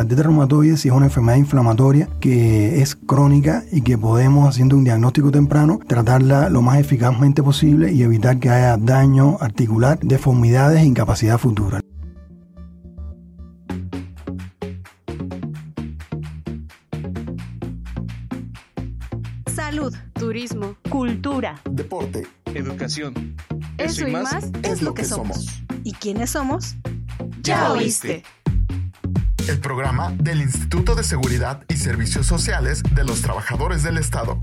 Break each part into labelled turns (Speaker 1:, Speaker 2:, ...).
Speaker 1: La artritis reumatoide es una enfermedad inflamatoria que es crónica y que podemos, haciendo un diagnóstico temprano, tratarla lo más eficazmente posible y evitar que haya daño articular, deformidades e incapacidad futura.
Speaker 2: Salud, turismo, cultura,
Speaker 3: deporte,
Speaker 4: educación.
Speaker 2: Eso, y más, es lo que somos. ¿Y quiénes somos? Ya oíste.
Speaker 3: El programa del Instituto de Seguridad y Servicios Sociales de los Trabajadores del Estado.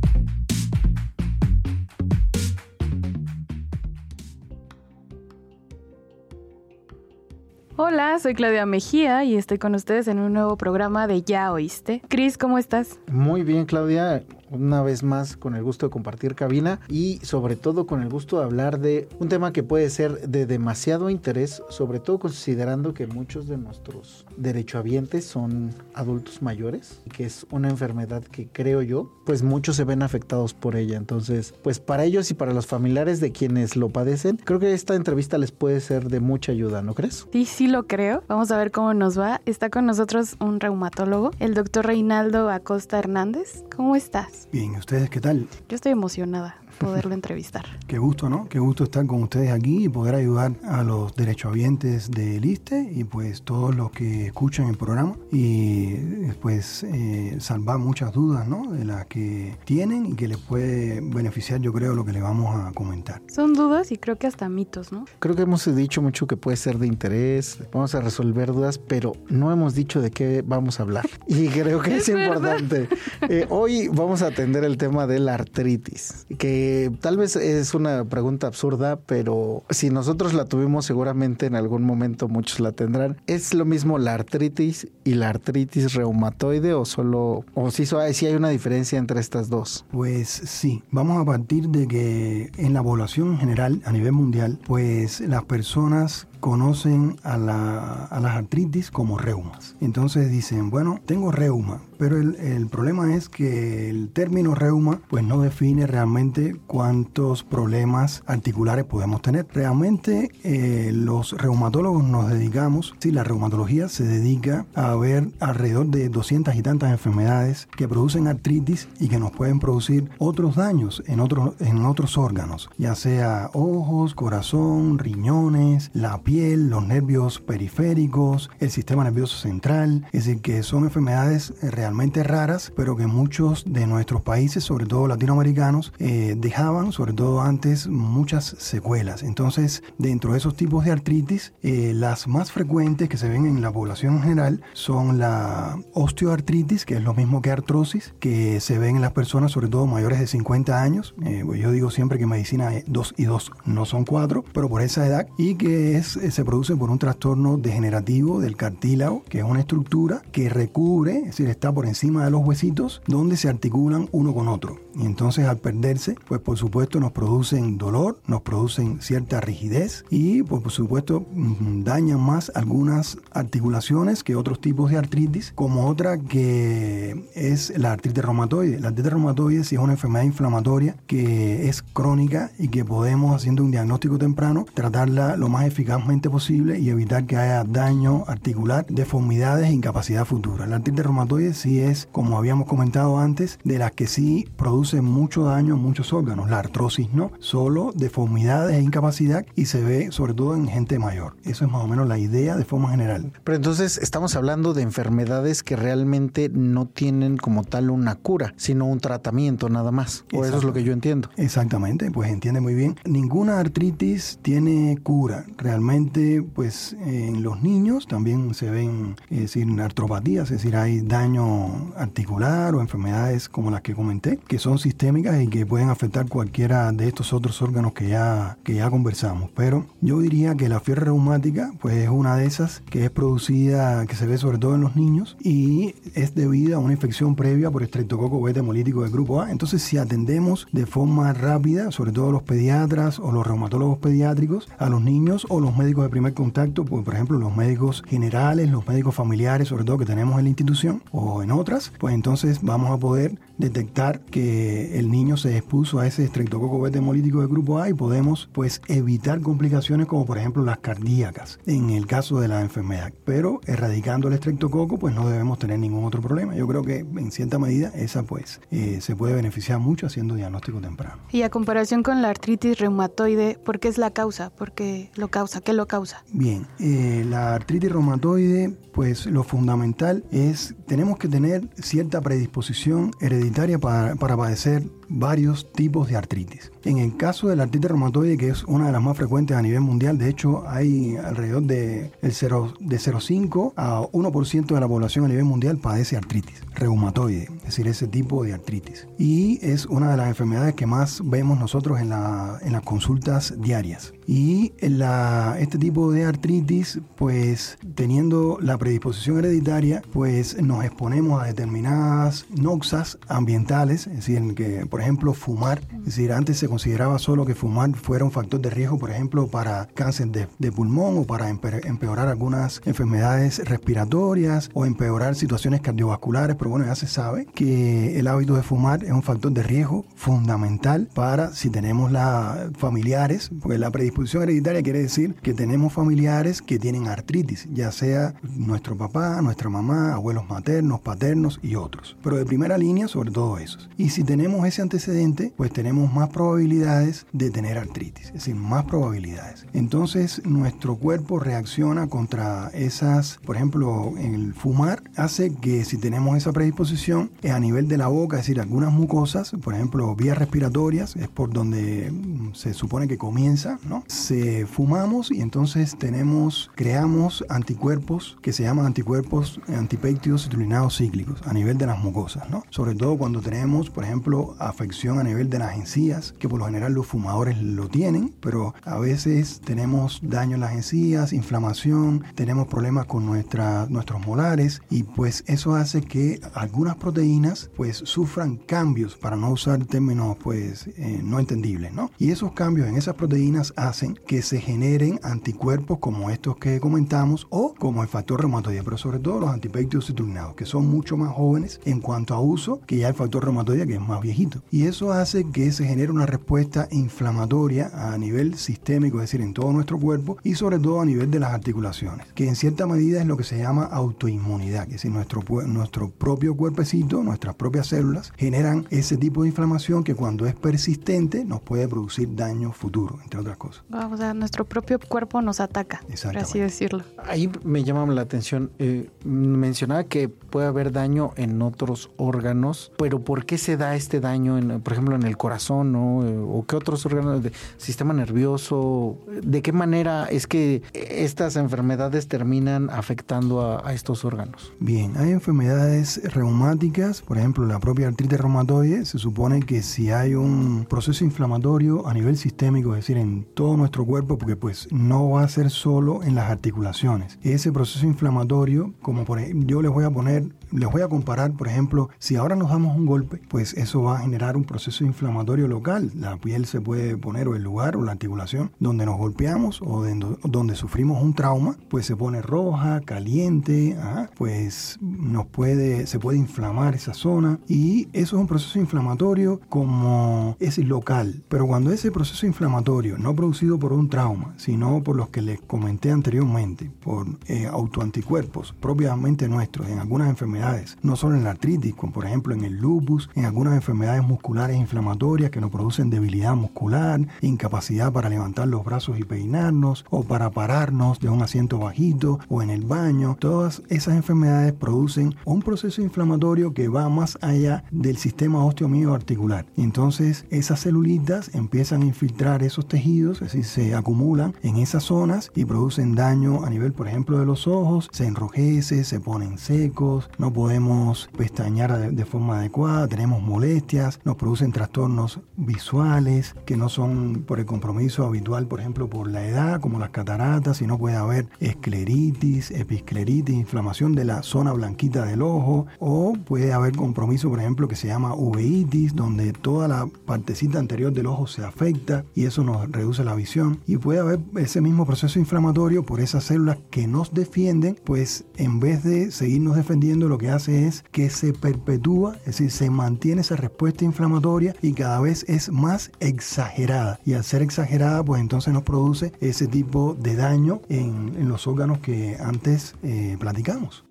Speaker 5: Hola, soy Claudia Mejía y estoy con ustedes en un nuevo programa de Ya Oíste. Cris, ¿cómo estás?
Speaker 6: Muy bien, Claudia una vez más con el gusto de compartir cabina y sobre todo con el gusto de hablar de un tema que puede ser de demasiado interés, sobre todo considerando que muchos de nuestros derechohabientes son adultos mayores y que es una enfermedad que creo yo, pues muchos se ven afectados por ella. Entonces, pues para ellos y para los familiares de quienes lo padecen, creo que esta entrevista les puede ser de mucha ayuda, ¿no crees?
Speaker 5: Sí, sí lo creo. Vamos a ver cómo nos va. Está con nosotros un reumatólogo, el doctor Reinaldo Acosta Hernández. ¿Cómo estás?
Speaker 1: Bien, ¿ustedes qué tal?
Speaker 5: Yo estoy emocionada poderlo entrevistar.
Speaker 1: Qué gusto, ¿no? Qué gusto estar con ustedes aquí y poder ayudar a los derechohabientes del ISTE y pues todos los que escuchan el programa y pues eh, salvar muchas dudas, ¿no? De las que tienen y que les puede beneficiar, yo creo, lo que le vamos a comentar.
Speaker 5: Son dudas y creo que hasta mitos, ¿no?
Speaker 6: Creo que hemos dicho mucho que puede ser de interés, vamos a resolver dudas, pero no hemos dicho de qué vamos a hablar. Y creo que es, importante. Eh, hoy vamos a atender el tema de la artritis, que tal vez es una pregunta absurda, pero si nosotros la tuvimos seguramente en algún momento muchos la tendrán. ¿Es lo mismo la artritis y la artritis reumatoide o solo, o si, si hay una diferencia entre estas dos?
Speaker 1: Pues sí, vamos a partir de que en la población en general, a nivel mundial, pues las personas conocen a, las artritis como reumas. Entonces dicen, bueno, tengo reuma, pero el, problema es que el término reuma pues no define realmente cuántos problemas articulares podemos tener. Realmente eh, los reumatólogos nos dedicamos, si la reumatología se dedica a ver alrededor de 200 y tantas enfermedades que producen artritis y que nos pueden producir otros daños en otros, en otros órganos, ya sea ojos, corazón, riñones, la piel, los nervios periféricos, el sistema nervioso central, es decir, que son enfermedades realmente raras, pero que muchos de nuestros países, sobre todo latinoamericanos, eh, dejaban, sobre todo antes, muchas secuelas. Entonces, dentro de esos tipos de artritis, eh, las más frecuentes que se ven en la población en general son la osteoartritis, que es lo mismo que artrosis, que se ven en las personas, sobre todo mayores de 50 años. Pues yo digo siempre que medicina 2 y 2 no son 4, pero por esa edad, y que es eh, se produce por un trastorno degenerativo del cartílago, que es una estructura que recubre, es decir, está por encima de los huesitos, donde se articulan uno con otro. Y entonces al perderse, pues por supuesto nos producen dolor, nos producen cierta rigidez y pues, por supuesto mm, dañan más algunas articulaciones que otros tipos de artritis, como otra que es la artritis reumatoide. La artritis reumatoide es una enfermedad inflamatoria que es crónica y que podemos, haciendo un diagnóstico temprano, tratarla lo más eficaz posible y evitar que haya daño articular, deformidades e incapacidad futura. La artritis reumatoide sí es, como habíamos comentado antes, de las que sí produce mucho daño en muchos órganos. La artrosis no, solo deformidades e incapacidad y se ve sobre todo en gente mayor. Eso es más o menos la idea de forma general.
Speaker 6: Pero entonces estamos hablando de enfermedades que realmente no tienen como tal una cura, sino un tratamiento nada más. O eso es lo que yo entiendo.
Speaker 1: Exactamente, pues entiende muy bien. Ninguna artritis tiene cura realmente pues en los niños también se ven, es decir, artropatías, es decir, hay daño articular o enfermedades como las que comenté, que son sistémicas y que pueden afectar cualquiera de estos otros órganos que ya, que ya conversamos. Pero yo diría que la fiebre reumática, pues es una de esas que es producida, que se ve sobre todo en los niños y es debida a una infección previa por estreptococo beta hemolítico del grupo A. Entonces, si atendemos de forma rápida, sobre todo los pediatras o los reumatólogos pediátricos, a los niños o los médicos de primer contacto, pues, por ejemplo, los médicos generales, los médicos familiares, sobre todo que tenemos en la institución o en otras, pues entonces vamos a poder detectar que el niño se expuso a ese estreptococo beta hemolítico de grupo A y podemos pues evitar complicaciones como por ejemplo las cardíacas en el caso de la enfermedad. Pero erradicando el estreptococo pues no debemos tener ningún otro problema. Yo creo que en cierta medida esa pues eh, se puede beneficiar mucho haciendo diagnóstico temprano.
Speaker 5: Y a comparación con la artritis reumatoide, ¿por qué es la causa? ¿Por qué lo causa? ¿Qué lo causa?
Speaker 1: Bien, eh, la artritis reumatoide pues lo fundamental es tenemos que tener cierta predisposición hereditaria para, para padecer varios tipos de artritis. En el caso de la artritis reumatoide, que es una de las más frecuentes a nivel mundial, de hecho hay alrededor de, el 0, de 0,5 a 1% de la población a nivel mundial padece artritis reumatoide, es decir, ese tipo de artritis. Y es una de las enfermedades que más vemos nosotros en, la, en las consultas diarias. Y la, este tipo de artritis, pues teniendo la predisposición hereditaria, pues nos exponemos a determinadas noxas ambientales, es decir, por ejemplo fumar, es decir, antes se consideraba solo que fumar fuera un factor de riesgo, por ejemplo, para cáncer de, de pulmón o para empeorar algunas enfermedades respiratorias o empeorar situaciones cardiovasculares, pero bueno, ya se sabe que el hábito de fumar es un factor de riesgo fundamental para si tenemos la, familiares, porque la predisposición hereditaria quiere decir que tenemos familiares que tienen artritis, ya sea nuestro papá, nuestra mamá, abuelos maternos, paternos y otros. Pero de primera línea, sobre todo esos. Y si tenemos ese antecedente, pues tenemos más probabilidades de tener artritis, es decir, más probabilidades. Entonces, nuestro cuerpo reacciona contra esas, por ejemplo, el fumar hace que si tenemos esa predisposición es a nivel de la boca, es decir, algunas mucosas, por ejemplo, vías respiratorias, es por donde mm, se supone que comienza, ¿no? Se fumamos y entonces tenemos, creamos anticuerpos que se llaman anticuerpos antipéptidos citrullinados cíclicos a nivel de las mucosas, ¿no? Sobre todo cuando tenemos, por ejemplo, afección a nivel de las encías, que por lo general los fumadores lo tienen, pero a veces tenemos daño en las encías, inflamación, tenemos problemas con nuestra, nuestros molares y pues eso hace que algunas proteínas pues sufran cambios, para no usar términos pues eh, no entendibles, ¿no? Y esos cambios en esas proteínas hacen que se generen anticuerpos como estos que comentamos o como el factor reumatoide, pero sobre todo los antipéptidos citrulinados, que son mucho más jóvenes en cuanto a uso que ya el factor reumatoide que es más viejito. Y eso hace que se genere una respuesta inflamatoria a nivel sistémico, es decir, en todo nuestro cuerpo y sobre todo a nivel de las articulaciones, que en cierta medida es lo que se llama autoinmunidad, que es decir, nuestro, nuestro propio cuerpecito, nuestras propias células, generan ese tipo de inflamación que cuando es persistente nos puede producir daño futuro, entre otras cosas.
Speaker 5: o sea, nuestro propio cuerpo nos ataca, por así decirlo.
Speaker 6: Ahí me llama la atención, eh, mencionaba que puede haber daño en otros órganos, pero ¿por qué se da este daño, por ejemplo, en el corazón ¿no? O qué otros órganos del sistema nervioso? ¿De qué manera es que estas enfermedades terminan afectando a, a estos órganos?
Speaker 1: Bien, hay enfermedades reumáticas, por ejemplo, la propia artritis reumatoide, se supone que si hay un proceso inflamatorio a nivel sistémico, es decir, en todo nuestro cuerpo, porque pues no va a ser solo en las articulaciones. Ese proceso inflamatorio, como por ejemplo, yo les voy a poner les voy a comparar, por ejemplo, si ahora nos damos un golpe, pues eso va a generar un proceso inflamatorio local. La piel se puede poner o el lugar o la articulación donde nos golpeamos o donde sufrimos un trauma, pues se pone roja, caliente, pues nos puede, se puede inflamar esa zona y eso es un proceso inflamatorio como es local. Pero cuando ese proceso inflamatorio no producido por un trauma, sino por los que les comenté anteriormente, por eh, autoanticuerpos propiamente nuestros en algunas enfermedades, no solo en la artritis, como por ejemplo en el lupus, en algunas enfermedades musculares inflamatorias que nos producen debilidad muscular, incapacidad para levantar los brazos y peinarnos, o para pararnos de un asiento bajito o en el baño. Todas esas enfermedades producen un proceso inflamatorio que va más allá del sistema osteomio articular. Entonces esas celulitas empiezan a infiltrar esos tejidos, es decir, se acumulan en esas zonas y producen daño a nivel, por ejemplo, de los ojos, se enrojece, se ponen secos, no podemos pestañear de, forma adecuada, tenemos molestias, nos producen trastornos visuales que no son por el compromiso habitual, por ejemplo, por la edad, como las cataratas, sino puede haber escleritis, episcleritis, inflamación de la zona blanquita del ojo, o puede haber compromiso, por ejemplo, que se llama uveitis, donde toda la partecita anterior del ojo se afecta y eso nos reduce la visión. Y puede haber ese mismo proceso inflamatorio por esas células que nos defienden, pues en vez de seguirnos defendiendo, lo que hace es que se perpetúa, es decir, se mantiene esa respuesta inflamatoria y cada vez es más exagerada. Y al ser exagerada, pues entonces nos produce ese tipo de daño en, los órganos que antes eh, platicamos.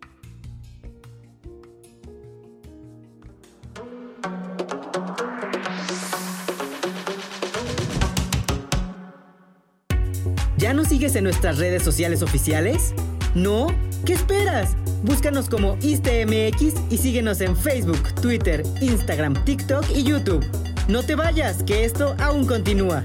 Speaker 4: ¿Ya nos sigues en nuestras redes sociales oficiales? ¿No? ¿Qué esperas? Búscanos como ISTMX y síguenos en Facebook, Twitter, Instagram, TikTok y YouTube. No te vayas, que esto aún continúa.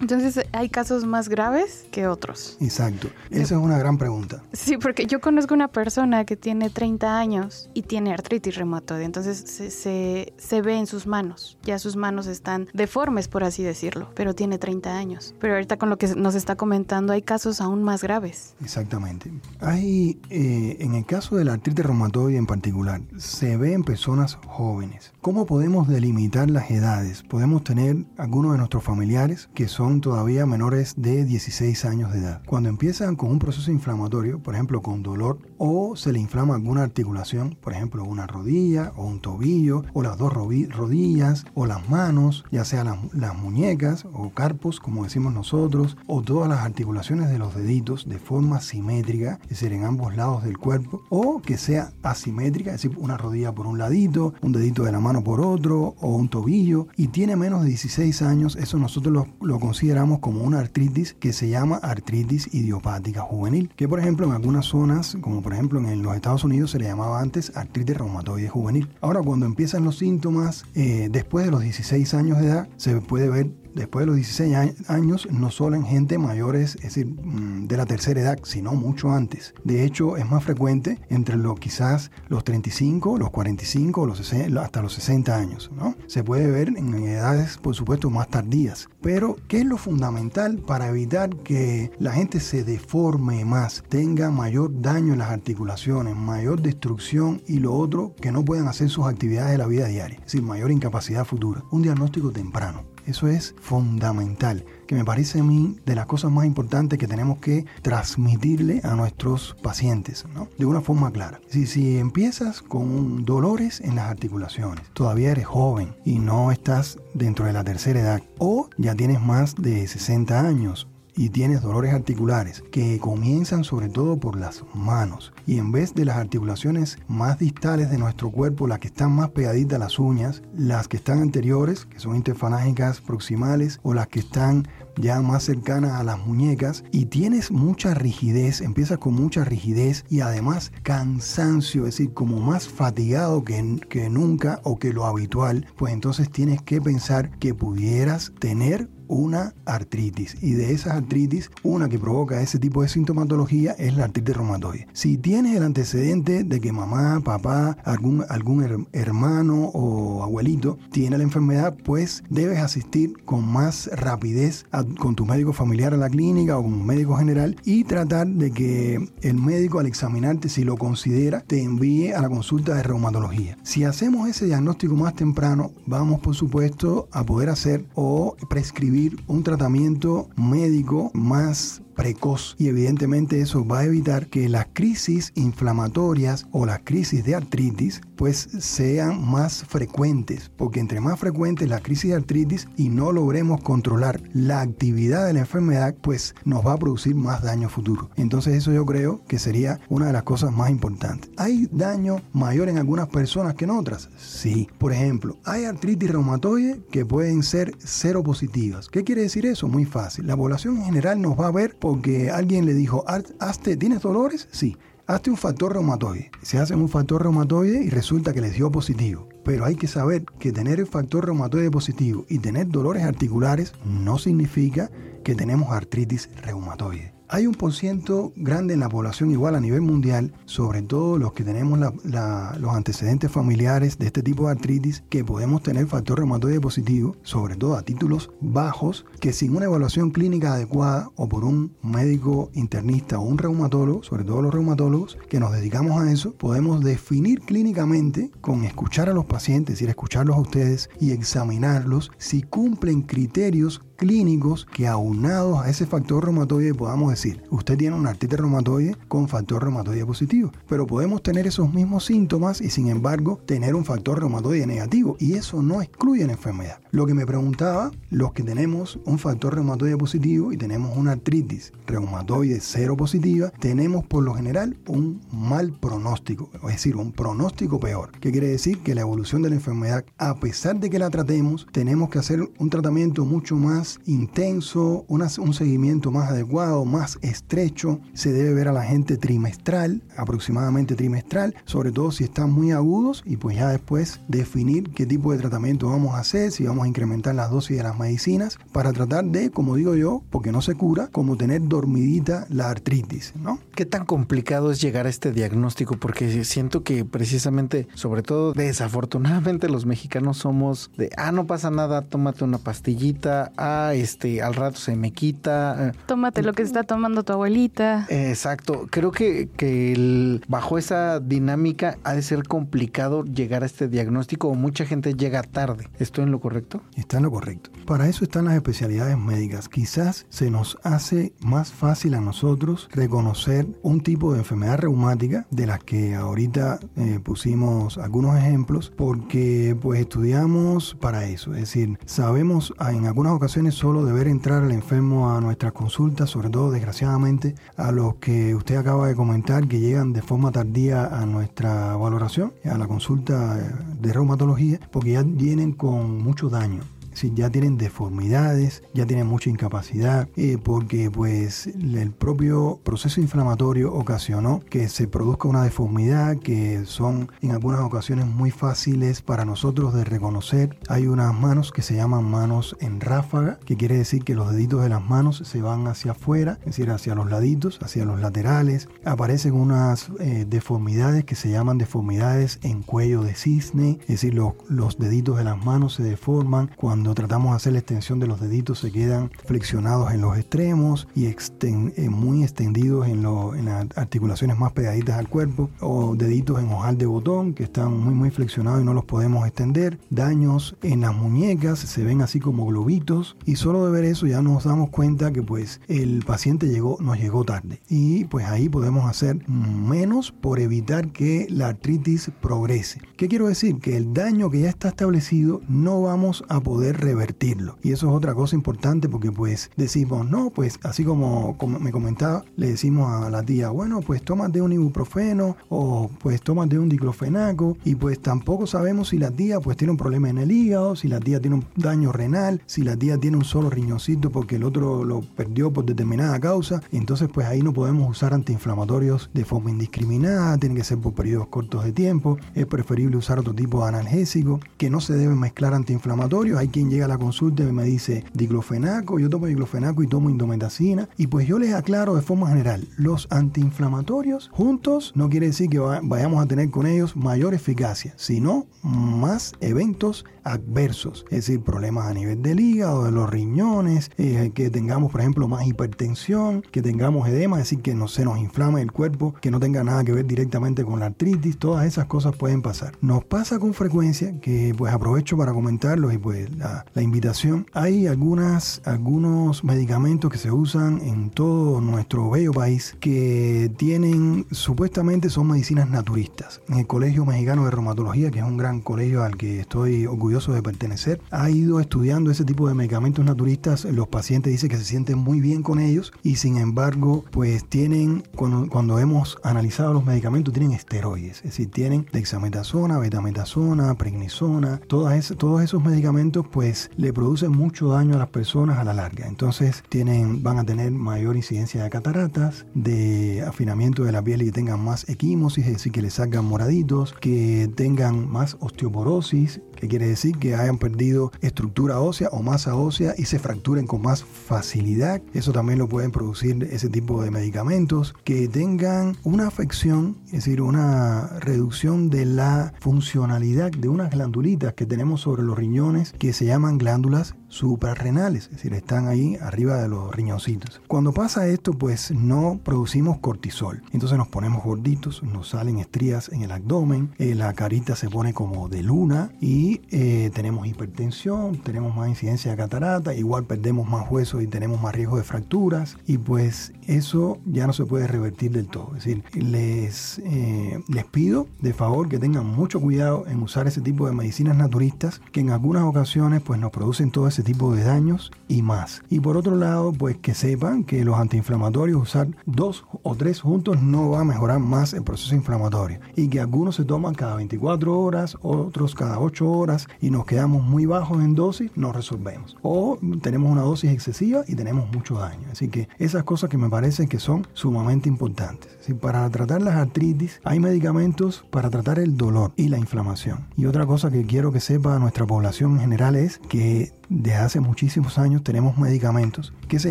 Speaker 5: Entonces, ¿hay casos más graves que otros?
Speaker 1: Exacto. Esa es una gran pregunta.
Speaker 5: Sí, porque yo conozco una persona que tiene 30 años y tiene artritis reumatoide. Entonces, se, se, ve en sus manos. Ya sus manos están deformes, por así decirlo, pero tiene 30 años. Pero ahorita con lo que nos está comentando, hay casos aún más graves.
Speaker 1: Exactamente. Hay, eh, en el caso de la artritis reumatoide en particular, se ve en personas jóvenes. ¿Cómo podemos delimitar las edades? Podemos tener algunos de nuestros familiares que son todavía menores de 16 años de edad. Cuando empiezan con un proceso inflamatorio, por ejemplo con dolor o se le inflama alguna articulación, por ejemplo una rodilla o un tobillo o las dos rodillas o las manos, ya sea las, muñecas o carpos como decimos nosotros, o todas las articulaciones de los deditos de forma simétrica, es decir, en ambos lados del cuerpo, o que sea asimétrica, es decir, una rodilla por un ladito, un dedito de la mano por otro o un tobillo, y tiene menos de 16 años, eso nosotros lo, lo consideramos como una artritis que se llama artritis idiopática juvenil, que por ejemplo en algunas zonas, como por ejemplo en los Estados Unidos se le llamaba antes artritis reumatoide juvenil. Ahora cuando empiezan los síntomas eh, después de los 16 años de edad, se puede ver después de los 16 años, no solo en gente mayores, es decir, mm, de la tercera edad, sino mucho antes. De hecho, es más frecuente entre los quizás los 35, los 45, los hasta los 60 años. ¿no? Se puede ver en edades, por supuesto, más tardías. Pero, ¿qué es lo fundamental para evitar que la gente se deforme más, tenga mayor daño en las articulaciones, mayor destrucción y lo otro, que no puedan hacer sus actividades de la vida diaria? Es decir, mayor incapacidad futura. Un diagnóstico temprano. Eso es fundamental, que me parece a mí de las cosas más importantes que tenemos que transmitirle a nuestros pacientes. De una forma clara. Si, si empiezas con dolores en las articulaciones, todavía eres joven y no estás dentro de la tercera edad, o ya tienes más de 60 años y tienes dolores articulares que comienzan sobre todo por las manos. Y en vez de las articulaciones más distales de nuestro cuerpo, las que están más pegaditas a las uñas, las que están anteriores, que son interfalángicas proximales o las que están ya más cercanas a las muñecas y tienes mucha rigidez, empiezas con mucha rigidez y además cansancio, es decir, como más fatigado que, que nunca o que lo habitual, pues entonces tienes que pensar que pudieras tener una artritis y de esas artritis una que provoca ese tipo de sintomatología es la artritis reumatoide. Si tienes el antecedente de que mamá, papá, algún, algún hermano o abuelito tiene la enfermedad, pues debes asistir con más rapidez con tu médico familiar a la clínica o con un médico general y tratar de que el médico al examinarte si lo considera te envíe a la consulta de reumatología. Si hacemos ese diagnóstico más temprano, vamos por supuesto a poder hacer o prescribir un tratamiento médico más precoz. Y evidentemente eso va a evitar que las crisis inflamatorias o las crisis de artritis pues sean más frecuentes. Porque entre más frecuentes la crisis de artritis y no logremos controlar la actividad de la enfermedad pues nos va a producir más daño futuro. Entonces eso yo creo que sería una de las cosas más importantes. Hay daño mayor en algunas personas que en otras sí. Por ejemplo hay artritis reumatoide que pueden ser cero positivas ¿qué quiere decir eso? muy fácil. La población en general nos va a ver porque alguien le dijo, hazte, ¿tienes dolores? Sí, hazte un factor reumatoide. Se hace un factor reumatoide y resulta que les dio positivo. Pero hay que saber que tener el factor reumatoide positivo y tener dolores articulares no significa que tenemos artritis reumatoide. Hay un porciento grande en la población igual a nivel mundial, sobre todo los que tenemos los antecedentes familiares de este tipo de artritis, que podemos tener factor reumatoide positivo, sobre todo a títulos bajos, que sin una evaluación clínica adecuada o por un médico internista o un reumatólogo, sobre todo los reumatólogos, que nos dedicamos a eso, podemos definir clínicamente con escuchar a los pacientes, y escucharlos a ustedes y examinarlos si cumplen criterios clínicos que aunados a ese factor reumatoide podamos decir, usted tiene una artritis reumatoide con factor reumatoide positivo, pero podemos tener esos mismos síntomas y sin embargo tener un factor reumatoide negativo y eso no excluye la enfermedad. Lo que me preguntaba, los que tenemos un factor reumatoide positivo y tenemos una artritis reumatoide cero positiva, tenemos por lo general un mal pronóstico, es decir, un pronóstico peor. ¿Qué quiere decir? Que la evolución de la enfermedad, a pesar de que la tratemos, tenemos que hacer un tratamiento mucho más intenso, un seguimiento más adecuado, más estrecho. Se debe ver a la gente trimestral, aproximadamente trimestral, sobre todo si están muy agudos y pues ya después definir qué tipo de tratamiento vamos a hacer, si vamos a incrementar las dosis de las medicinas para tratar de, como digo yo, porque no se cura, como tener dormidita la artritis, ¿no?
Speaker 6: ¿Qué tan complicado es llegar a este diagnóstico? Porque siento que precisamente, sobre todo desafortunadamente los mexicanos somos de, ah, no pasa nada, tómate una pastillita, ah, este, al rato se me quita.
Speaker 5: Tómate lo que está tomando tu abuelita.
Speaker 6: Exacto. Creo que, que bajo esa dinámica ha de ser complicado llegar a este diagnóstico o mucha gente llega tarde. ¿Estoy en lo correcto?
Speaker 1: Está en lo correcto. Para eso están las especialidades médicas. Quizás se nos hace más fácil a nosotros reconocer un tipo de enfermedad reumática de las que ahorita eh, pusimos algunos ejemplos porque pues estudiamos para eso. Es decir, sabemos en algunas ocasiones solo de ver entrar al enfermo a nuestras consultas, sobre todo desgraciadamente a los que usted acaba de comentar que llegan de forma tardía a nuestra valoración, a la consulta de reumatología, porque ya vienen con mucho daño si ya tienen deformidades, ya tienen mucha incapacidad, eh, porque pues el propio proceso inflamatorio ocasionó que se produzca una deformidad que son en algunas ocasiones muy fáciles para nosotros de reconocer. Hay unas manos que se llaman manos en ráfaga, que quiere decir que los deditos de las manos se van hacia afuera, es decir, hacia los laditos, hacia los laterales. Aparecen unas eh, deformidades que se llaman deformidades en cuello de cisne, es decir, los, los deditos de las manos se deforman cuando cuando tratamos de hacer la extensión de los deditos se quedan flexionados en los extremos y eh, muy extendidos en, las articulaciones más pegaditas al cuerpo o deditos en ojal de botón que están muy muy flexionados y no los podemos extender. Daños en las muñecas se ven así como globitos y solo de ver eso ya nos damos cuenta que pues el paciente llegó, nos llegó tarde y pues ahí podemos hacer menos por evitar que la artritis progrese. ¿Qué quiero decir? Que el daño que ya está establecido no vamos a poder revertirlo. Y eso es otra cosa importante porque pues decimos, no, pues así como, como me comentaba, le decimos a la tía, bueno, pues tómate un ibuprofeno o pues tómate un diclofenaco y pues tampoco sabemos si la tía pues tiene un problema en el hígado, si la tía tiene un daño renal, si la tía tiene un solo riñoncito porque el otro lo perdió por determinada causa. Entonces pues ahí no podemos usar antiinflamatorios de forma indiscriminada, tiene que ser por periodos cortos de tiempo, es preferible usar otro tipo de analgésico, que no se deben mezclar antiinflamatorios, hay quien llega a la consulta y me dice diclofenaco, yo tomo diclofenaco y tomo indometacina. Y pues yo les aclaro de forma general, los antiinflamatorios juntos no quiere decir que vayamos a tener con ellos mayor eficacia, sino más eventos adversos, es decir, problemas a nivel del hígado, de los riñones, eh, que tengamos, por ejemplo, más hipertensión, que tengamos edema, es decir, que no se nos inflame el cuerpo, que no tenga nada que ver directamente con la artritis, todas esas cosas pueden pasar. Nos pasa con frecuencia que pues aprovecho para comentarlo y pues la, invitación. Hay algunas, algunos medicamentos que se usan en todo nuestro bello país que tienen, supuestamente son medicinas naturistas. En el Colegio Mexicano de Reumatología, que es un gran colegio al que estoy orgulloso de pertenecer, ha ido estudiando ese tipo de medicamentos naturistas. Los pacientes dicen que se sienten muy bien con ellos y sin embargo, pues tienen, cuando, cuando hemos analizado los medicamentos, tienen esteroides, es decir, tienen dexametasona, betametasona, prednisona, todas todos esos medicamentos pues le producen mucho daño a las personas a la larga. Entonces tienen, van a tener mayor incidencia de cataratas, de afinamiento de la piel y que tengan más equimosis, es decir, que le salgan moraditos, que tengan más osteoporosis, que quiere decir que hayan perdido estructura ósea o masa ósea y se fracturen con más facilidad. Eso también lo pueden producir ese tipo de medicamentos. Que tengan una afección, es decir, una reducción de la funcionalidad de unas glandulitas que tenemos sobre los riñones que se llaman glándulas suprarrenales, es decir, están ahí arriba de los riñoncitos. Cuando pasa esto, pues no producimos cortisol. Entonces nos ponemos gorditos, nos salen estrías en el abdomen, eh, la carita se pone como de luna y eh, tenemos hipertensión, tenemos más incidencia de catarata, igual perdemos más huesos y tenemos más riesgo de fracturas y pues eso ya no se puede revertir del todo. Es decir, les, eh, les pido de favor que tengan mucho cuidado en usar ese tipo de medicinas naturistas que en algunas ocasiones pues nos producen todo ese tipo de daños y más. Y por otro lado, pues que sepan que los antiinflamatorios, usar dos o tres juntos no va a mejorar más el proceso inflamatorio. Y que algunos se toman cada 24 horas, otros cada 8 horas y nos quedamos muy bajos en dosis, no resolvemos. O tenemos una dosis excesiva y tenemos mucho daño. Así que esas cosas que me parecen que son sumamente importantes. Para tratar las artritis hay medicamentos para tratar el dolor y la inflamación. Y otra cosa que quiero que sepa nuestra población en general es que desde hace muchísimos años tenemos medicamentos que se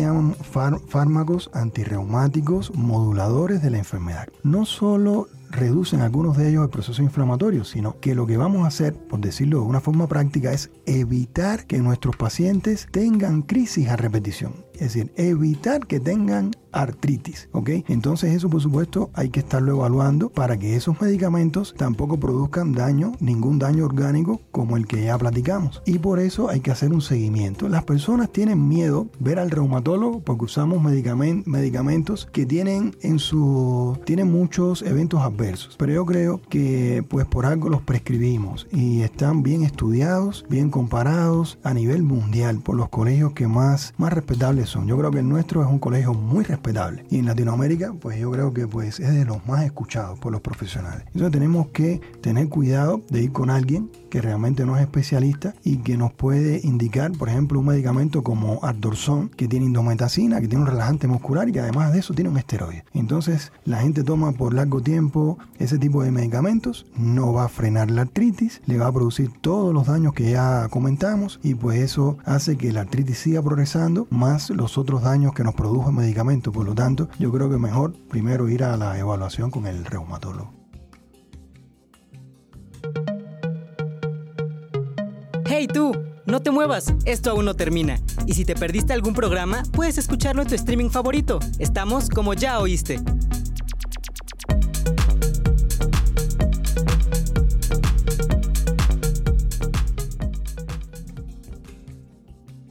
Speaker 1: llaman fármacos antirreumáticos moduladores de la enfermedad. No solo reducen algunos de ellos el proceso inflamatorio, sino que lo que vamos a hacer, por decirlo de una forma práctica, es evitar que nuestros pacientes tengan crisis a repetición. Es decir, evitar que tengan artritis, ¿ok? Entonces eso por supuesto hay que estarlo evaluando para que esos medicamentos tampoco produzcan daño, ningún daño orgánico como el que ya platicamos. Y por eso hay que hacer un seguimiento. Las personas tienen miedo ver al reumatólogo porque usamos medicamentos que tienen en su tienen muchos eventos adversos. Pero yo creo que pues por algo los prescribimos y están bien estudiados, bien comparados a nivel mundial por los colegios que más más respetables yo creo que el nuestro es un colegio muy respetable y en Latinoamérica, pues yo creo que pues es de los más escuchados por los profesionales. Entonces tenemos que tener cuidado de ir con alguien que realmente no es especialista y que nos puede indicar, por ejemplo, un medicamento como Ardorson, que tiene indometacina, que tiene un relajante muscular y que además de eso tiene un esteroide. Entonces, la gente toma por largo tiempo ese tipo de medicamentos, no va a frenar la artritis, le va a producir todos los daños que ya comentamos y pues eso hace que la artritis siga progresando más los otros daños que nos produjo el medicamento. Por lo tanto, yo creo que mejor primero ir a la evaluación con el reumatólogo.
Speaker 4: ¡Hey tú! No te muevas, esto aún no termina. Y si te perdiste algún programa, puedes escucharlo en tu streaming favorito. Estamos como ya oíste.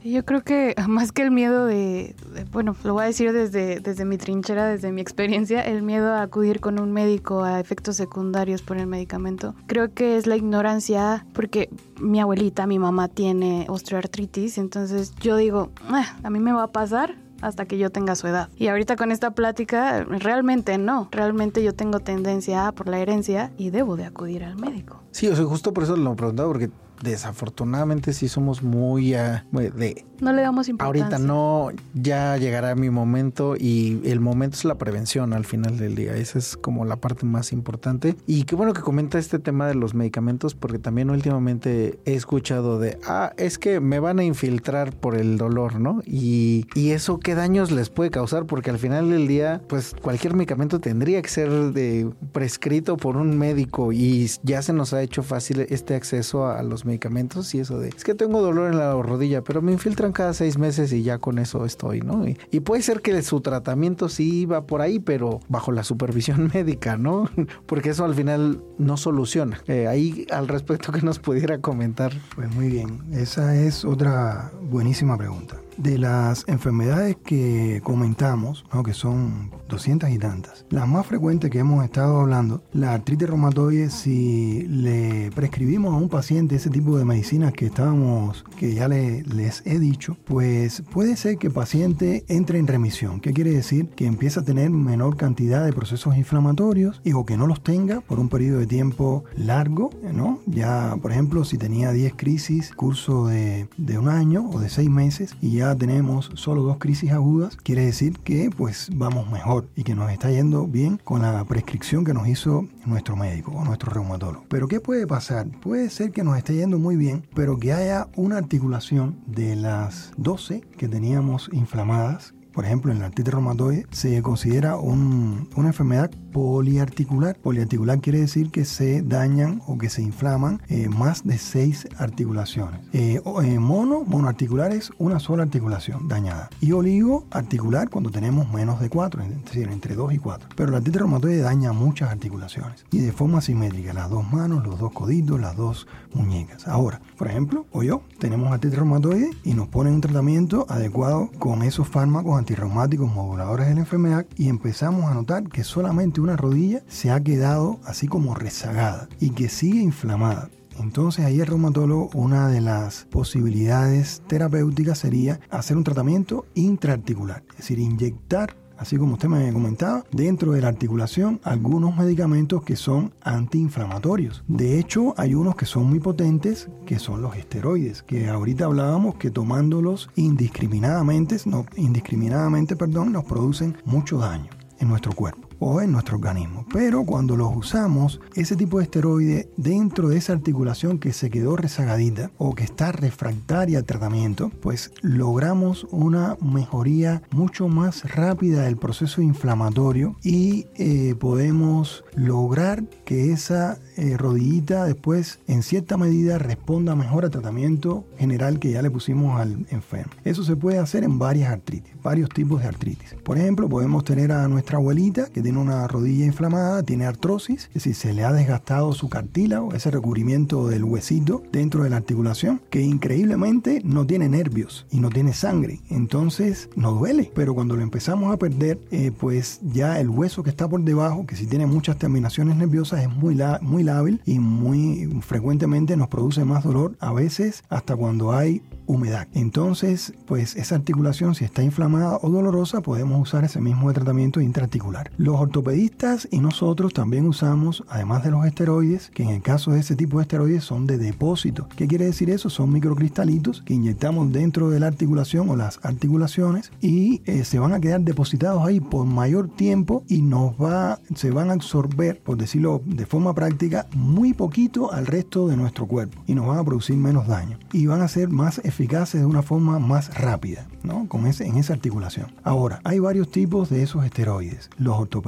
Speaker 5: Yo creo que más que el miedo de, bueno, lo voy a decir desde, desde mi trinchera, desde mi experiencia, el miedo a acudir con un médico a efectos secundarios por el medicamento, creo que es la ignorancia, porque mi abuelita, mi mamá tiene osteoartritis, entonces yo digo, ah, a mí me va a pasar, hasta que yo tenga su edad. Y ahorita con esta plática, realmente no. Realmente yo tengo tendencia por la herencia y debo de acudir al médico.
Speaker 6: Sí, o sea, justo por eso lo preguntaba, porque desafortunadamente sí somos muy uh, de
Speaker 5: no le damos importancia.
Speaker 6: Ahorita no, ya llegará mi momento y el momento es la prevención al final del día. Esa es como la parte más importante. Y qué bueno que comenta este tema de los medicamentos porque también últimamente he escuchado de, ah, es que me van a infiltrar por el dolor, ¿no? Y, y eso qué daños les puede causar porque al final del día, pues cualquier medicamento tendría que ser de, prescrito por un médico y ya se nos ha hecho fácil este acceso a los medicamentos y eso de, es que tengo dolor en la rodilla, pero me cada seis meses y ya con eso estoy, ¿no? Y, puede ser que su tratamiento sí iba por ahí, pero bajo la supervisión médica, ¿no? Porque eso al final no soluciona. Eh, ahí al respecto que nos pudiera comentar.
Speaker 1: Pues muy bien, esa es otra buenísima pregunta. De las enfermedades que comentamos, que son 200 y tantas, las más frecuentes que hemos estado hablando, la artritis reumatoide, si le prescribimos a un paciente ese tipo de medicinas que estábamos, que ya les he dicho, pues puede ser que el paciente entre en remisión. ¿Qué quiere decir? Que empieza a tener menor cantidad de procesos inflamatorios y o que no los tenga por un periodo de tiempo largo, ¿no? Ya, por ejemplo, si tenía 10 crisis, curso de, de un año o de 6 meses y ya tenemos solo dos crisis agudas, quiere decir que pues vamos mejor y que nos está yendo bien con la prescripción que nos hizo nuestro médico o nuestro reumatólogo. Pero ¿qué puede pasar? Puede ser que nos esté yendo muy bien, pero que haya una articulación de las 12 que teníamos inflamadas por ejemplo, en la artritis reumatoide se considera una enfermedad poliarticular. Poliarticular quiere decir que se dañan o que se inflaman eh, más de seis articulaciones. Eh, eh, mono, monoarticular es una sola articulación dañada. Y oligo articular cuando tenemos menos de cuatro, es decir, entre dos y cuatro. Pero la artritis reumatoide daña muchas articulaciones y de forma simétrica, las dos manos, los dos coditos, las dos muñecas. Ahora, por ejemplo, o yo, tenemos artritis reumatoide y nos ponen un tratamiento adecuado con esos fármacos antirreumáticos moduladores de la enfermedad y empezamos a notar que solamente una rodilla se ha quedado así como rezagada y que sigue inflamada. Entonces ahí el reumatólogo, una de las posibilidades terapéuticas sería hacer un tratamiento intraarticular, es decir, inyectar así como usted me comentaba, dentro de la articulación algunos medicamentos que son antiinflamatorios. De hecho, hay unos que son muy potentes, que son los esteroides, que ahorita hablábamos que tomándolos indiscriminadamente, no, indiscriminadamente, perdón, nos producen mucho daño en nuestro cuerpo o en nuestro organismo. Pero cuando los usamos, ese tipo de esteroide dentro de esa articulación que se quedó rezagadita o que está refractaria al tratamiento, pues logramos una mejoría mucho más rápida del proceso inflamatorio y eh, podemos lograr que esa eh, rodillita después en cierta medida responda mejor al tratamiento general que ya le pusimos al enfermo. Eso se puede hacer en varias artritis, varios tipos de artritis. Por ejemplo, podemos tener a nuestra abuelita que tiene una rodilla inflamada, tiene artrosis, es decir, se le ha desgastado su cartílago, ese recubrimiento del huesito dentro de la articulación, que increíblemente no tiene nervios y no tiene sangre. Entonces no duele, pero cuando lo empezamos a perder, eh, pues ya el hueso que está por debajo, que si tiene muchas terminaciones nerviosas, es muy, muy lábil y muy frecuentemente nos produce más dolor, a veces hasta cuando hay humedad. Entonces, pues esa articulación, si está inflamada o dolorosa, podemos usar ese mismo tratamiento intraarticular. Ortopedistas y nosotros también usamos, además de los esteroides, que en el caso de ese tipo de esteroides son de depósito. ¿Qué quiere decir eso? Son microcristalitos que inyectamos dentro de la articulación o las articulaciones y eh, se van a quedar depositados ahí por mayor tiempo y nos va, se van a absorber, por decirlo de forma práctica, muy poquito al resto de nuestro cuerpo y nos van a producir menos daño y van a ser más eficaces de una forma más rápida, ¿no? Con ese, en esa articulación. Ahora, hay varios tipos de esos esteroides. Los ortopedistas,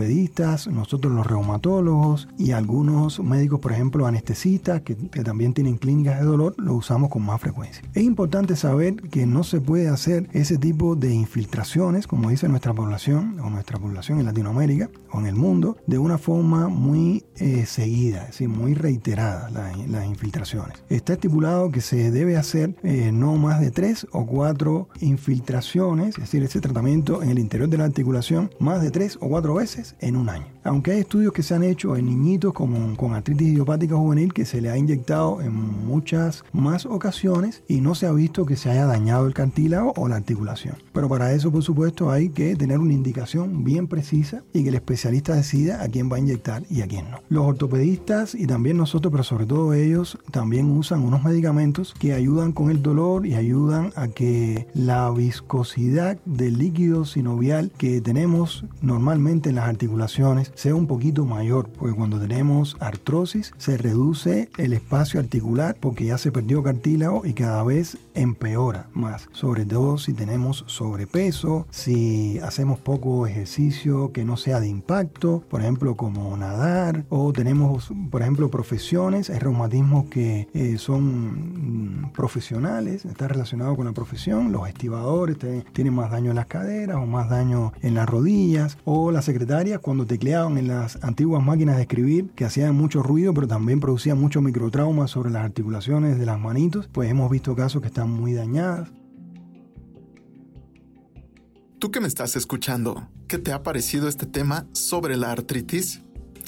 Speaker 1: nosotros los reumatólogos y algunos médicos, por ejemplo, anestesistas, que, también tienen clínicas de dolor, lo usamos con más frecuencia. Es importante saber que no se puede hacer ese tipo de infiltraciones, como dice nuestra población o nuestra población en Latinoamérica o en el mundo, de una forma muy eh, seguida, es decir, muy reiterada las infiltraciones. Está estipulado que se debe hacer eh, no más de tres o cuatro infiltraciones, es decir, ese tratamiento en el interior de la articulación, más de tres o cuatro veces en un año. Aunque hay estudios que se han hecho en niñitos como con artritis idiopática juvenil que se le ha inyectado en muchas más ocasiones y no se ha visto que se haya dañado el cartílago o la articulación. Pero para eso, por supuesto, hay que tener una indicación bien precisa y que el especialista decida a quién va a inyectar y a quién no. Los ortopedistas y también nosotros, pero sobre todo ellos, también usan unos medicamentos que ayudan con el dolor y ayudan a que la viscosidad del líquido sinovial que tenemos normalmente en las articulaciones sea un poquito mayor, porque cuando tenemos artrosis se reduce el espacio articular porque ya se perdió cartílago y cada vez empeora más, sobre todo si tenemos sobrepeso, si hacemos poco ejercicio que no sea de impacto, por ejemplo como nadar, o tenemos, por ejemplo, profesiones, hay reumatismos que eh, son mm, profesionales, está relacionado con la profesión, los estibadores tienen más daño en las caderas o más daño en las rodillas, o las secretarias cuando en las antiguas máquinas de escribir que hacían mucho ruido pero también producían mucho microtrauma sobre las articulaciones de las manitos, pues hemos visto casos que están muy dañadas.
Speaker 3: Tú que me estás escuchando, ¿qué te ha parecido este tema sobre la artritis?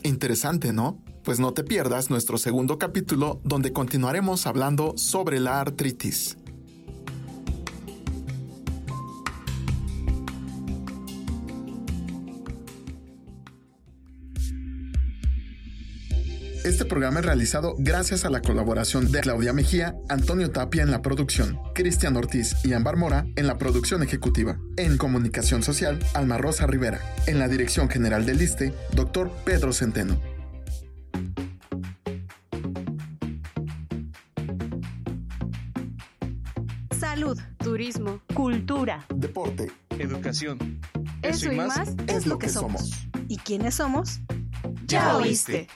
Speaker 3: Interesante, ¿no? Pues no te pierdas nuestro segundo capítulo donde continuaremos hablando sobre la artritis. Programa es realizado gracias a la colaboración de Claudia Mejía, Antonio Tapia en la producción, Cristian Ortiz y Ambar Mora en la producción ejecutiva. En comunicación social, Alma Rosa Rivera. En la dirección general del ISTE, doctor Pedro Centeno.
Speaker 2: Salud,
Speaker 5: Turismo.
Speaker 2: cultura,
Speaker 3: Deporte.
Speaker 7: Educación.
Speaker 2: eso y más es lo que somos. ¿Y quiénes somos?
Speaker 5: Ya oíste.